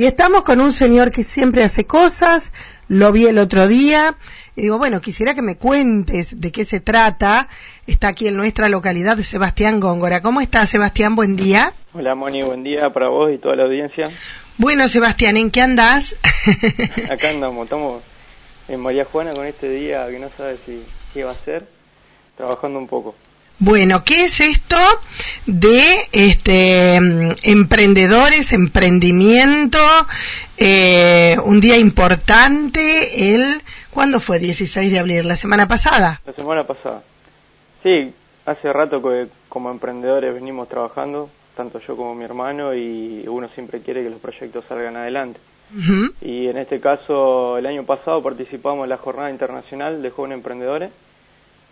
Y estamos con un señor que siempre hace cosas, lo vi el otro día, y digo, bueno, quisiera que me cuentes de qué se trata. Está aquí en nuestra localidad de Sebastián Góngora. ¿Cómo está, Sebastián? Buen día. Hola, Moni, buen día para vos y toda la audiencia. Bueno, Sebastián, ¿en qué andás? Acá andamos, estamos en María Juana con este día que no sabe si qué va a ser, trabajando un poco. Bueno, ¿qué es esto de este emprendedores, emprendimiento? Eh, un día importante, el ¿cuándo fue? 16 de abril, la semana pasada. La semana pasada. Sí, hace rato que como emprendedores venimos trabajando, tanto yo como mi hermano, y uno siempre quiere que los proyectos salgan adelante. Y en este caso, el año pasado participamos en la Jornada Internacional de Jóvenes Emprendedores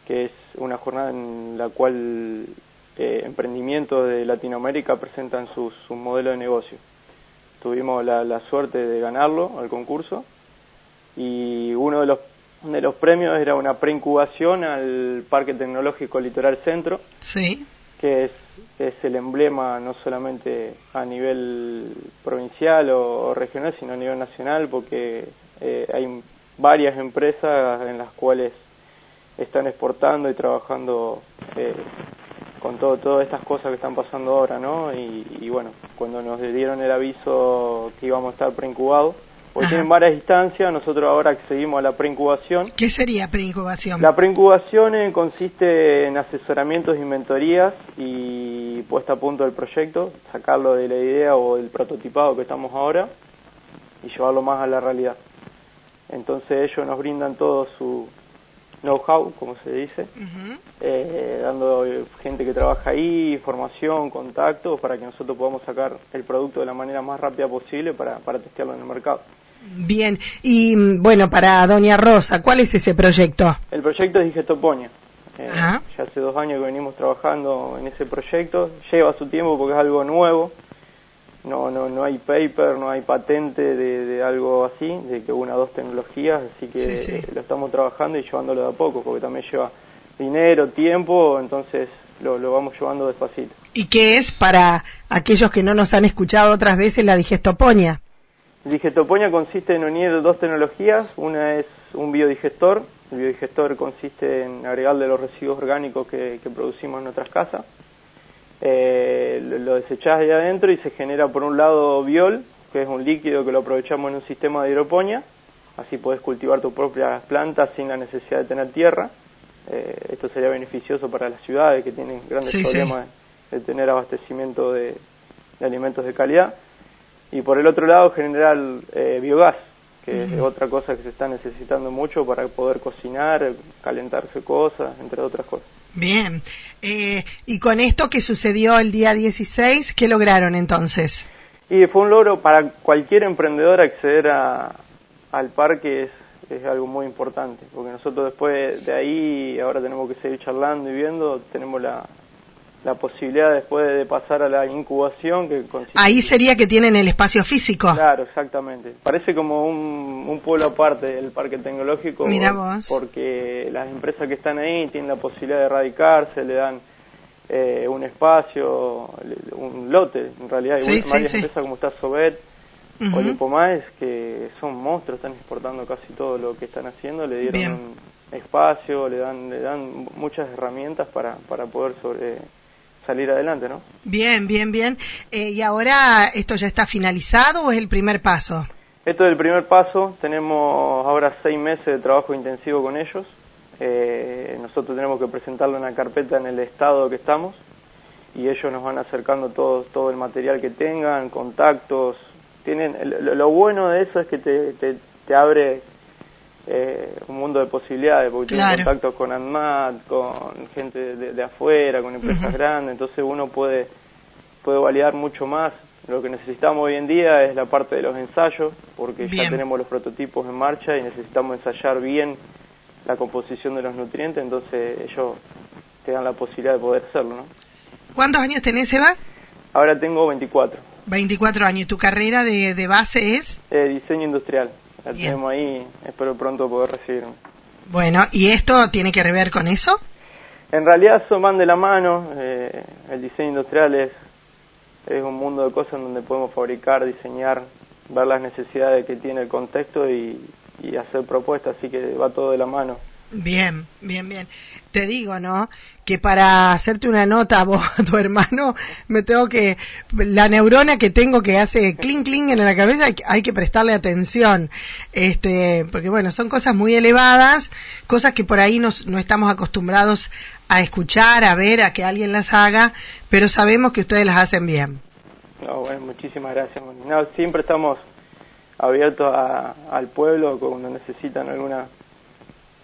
que es una jornada en la cual eh, emprendimientos de Latinoamérica presentan su modelo de negocio. Tuvimos la, suerte de ganarlo al concurso y uno de los, de los premios era una preincubación al Parque Tecnológico Litoral Centro, sí. que es, es el emblema no solamente a nivel provincial o, regional, sino a nivel nacional, porque eh, hay varias empresas en las cuales están exportando y trabajando eh, con todo, todas estas cosas que están pasando ahora, ¿no? Y, bueno, cuando nos dieron el aviso que íbamos a estar preincubados, porque tienen varias instancias, nosotros ahora accedimos a la preincubación. ¿Qué sería preincubación? La preincubación eh, consiste en asesoramientos y mentorías y puesta a punto del proyecto, sacarlo de la idea o del prototipado que estamos ahora y llevarlo más a la realidad. Entonces ellos nos brindan todo su, know-how, como se dice, eh, dando gente que trabaja ahí, formación, contactos, para que nosotros podamos sacar el producto de la manera más rápida posible para, para testearlo en el mercado. Bien, y bueno, para Doña Rosa, ¿cuál es ese proyecto? El proyecto es Digestoponia. Eh, ya hace dos años que venimos trabajando en ese proyecto, lleva su tiempo porque es algo nuevo, no, no, no hay paper, no hay patente de, algo así, de que una o dos tecnologías, así que lo estamos trabajando y llevándolo de a poco, porque también lleva dinero, tiempo, entonces lo, lo vamos llevando despacito. ¿Y qué es para aquellos que no nos han escuchado otras veces la digestoponia? Digestoponia consiste en unir dos tecnologías, una es un biodigestor, el biodigestor consiste en agregarle los residuos orgánicos que, que producimos en nuestras casas, eh, lo desechás de adentro y se genera por un lado biol, que es un líquido que lo aprovechamos en un sistema de hidroponía, así puedes cultivar tus propias plantas sin la necesidad de tener tierra. Eh, esto sería beneficioso para las ciudades que tienen grandes problemas de tener abastecimiento de, alimentos de calidad. Y por el otro lado generar eh, biogás, que es otra cosa que se está necesitando mucho para poder cocinar, calentarse cosas, entre otras cosas. Bien. Eh, y con esto que sucedió el día 16, ¿qué lograron entonces? Y fue un logro para cualquier emprendedor acceder a, al parque es, es algo muy importante, porque nosotros después de ahí, ahora tenemos que seguir charlando y viendo, tenemos la, la posibilidad después de pasar a la incubación que ahí sería que tienen el espacio físico. Claro exactamente. Parece como un, un pueblo aparte del parque tecnológico Mira vos. porque las empresas que están ahí tienen la posibilidad de radicarse le dan eh, un espacio un lote en realidad. Hay varias empresas como está Sobet o Lipomás que son monstruos están exportando casi todo lo que están haciendo le dieron un espacio le dan le dan muchas herramientas para para poder sobre salir adelante, ¿no? Bien, bien, bien. Eh, ¿Y ahora esto ya está finalizado o es el primer paso? Esto es el primer paso. Tenemos ahora seis meses de trabajo intensivo con ellos. Eh, nosotros tenemos que presentarle una carpeta en el estado que estamos y ellos nos van acercando todo, todo el material que tengan, contactos. Tienen, lo, bueno de eso es que te, te abre eh, un mundo de posibilidades, porque tiene contactos con ANMAT, con gente de, afuera, con empresas grandes, entonces uno puede, puede validar mucho más. Lo que necesitamos hoy en día es la parte de los ensayos, porque ya tenemos los prototipos en marcha y necesitamos ensayar bien la composición de los nutrientes, entonces ellos te dan la posibilidad de poder hacerlo. ¿no? ¿Cuántos años tenés, Eva? Ahora tengo 24. 24 años. ¿Tu carrera de, de base es? Eh, diseño industrial la tenemos ahí, espero pronto poder recibirme. Bueno, ¿y esto tiene que ver con eso? En realidad son van de la mano, eh, el diseño industrial es, es un mundo de cosas donde podemos fabricar, diseñar ver las necesidades que tiene el contexto y, y hacer propuestas, así que va todo de la mano. Bien, bien, bien. Te digo, ¿no? Que para hacerte una nota a vos, a tu hermano, me tengo que, la neurona que tengo que hace clink clink en la cabeza, hay, hay que prestarle atención. Este, porque bueno, son cosas muy elevadas, cosas que por ahí no estamos acostumbrados a escuchar, a ver, a que alguien las haga, pero sabemos que ustedes las hacen bien. No, bueno, muchísimas gracias. No, siempre estamos abiertos al pueblo cuando necesitan alguna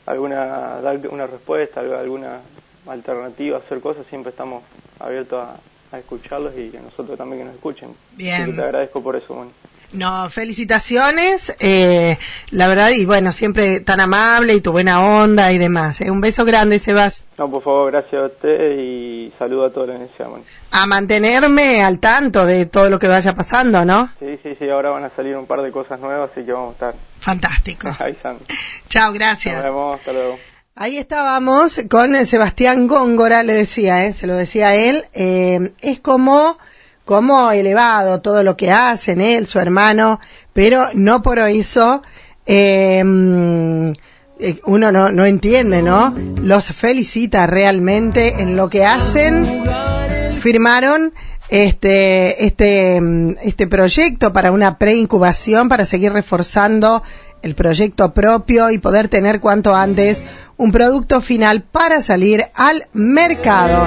alguna dar una respuesta, alguna alternativa, hacer cosas, siempre estamos abiertos a, a escucharlos y a nosotros también que nos escuchen. Bien. Así que te agradezco por eso, Moni. No, felicitaciones, eh, la verdad, y bueno, siempre tan amable y tu buena onda y demás. ¿eh? Un beso grande, Sebas. No, por favor, gracias a usted y saludo a toda la universidad, Moni. A mantenerme al tanto de todo lo que vaya pasando, ¿no? Sí, sí, sí, ahora van a salir un par de cosas nuevas, así que vamos a estar Fantástico. avisando. Chao, Nos gracias. vemos, hasta luego. Ahí estábamos con Sebastián Góngora, le decía, ¿eh? se lo decía él, eh, es como, como elevado todo lo que hacen él, su hermano, pero no por eso mm, eh, uno no, no entiende, ¿no? Los felicita realmente en lo que hacen. Firmaron este, este, mm, este proyecto para una preincubación, para seguir reforzando el proyecto propio y poder tener cuanto antes un producto final para salir al mercado.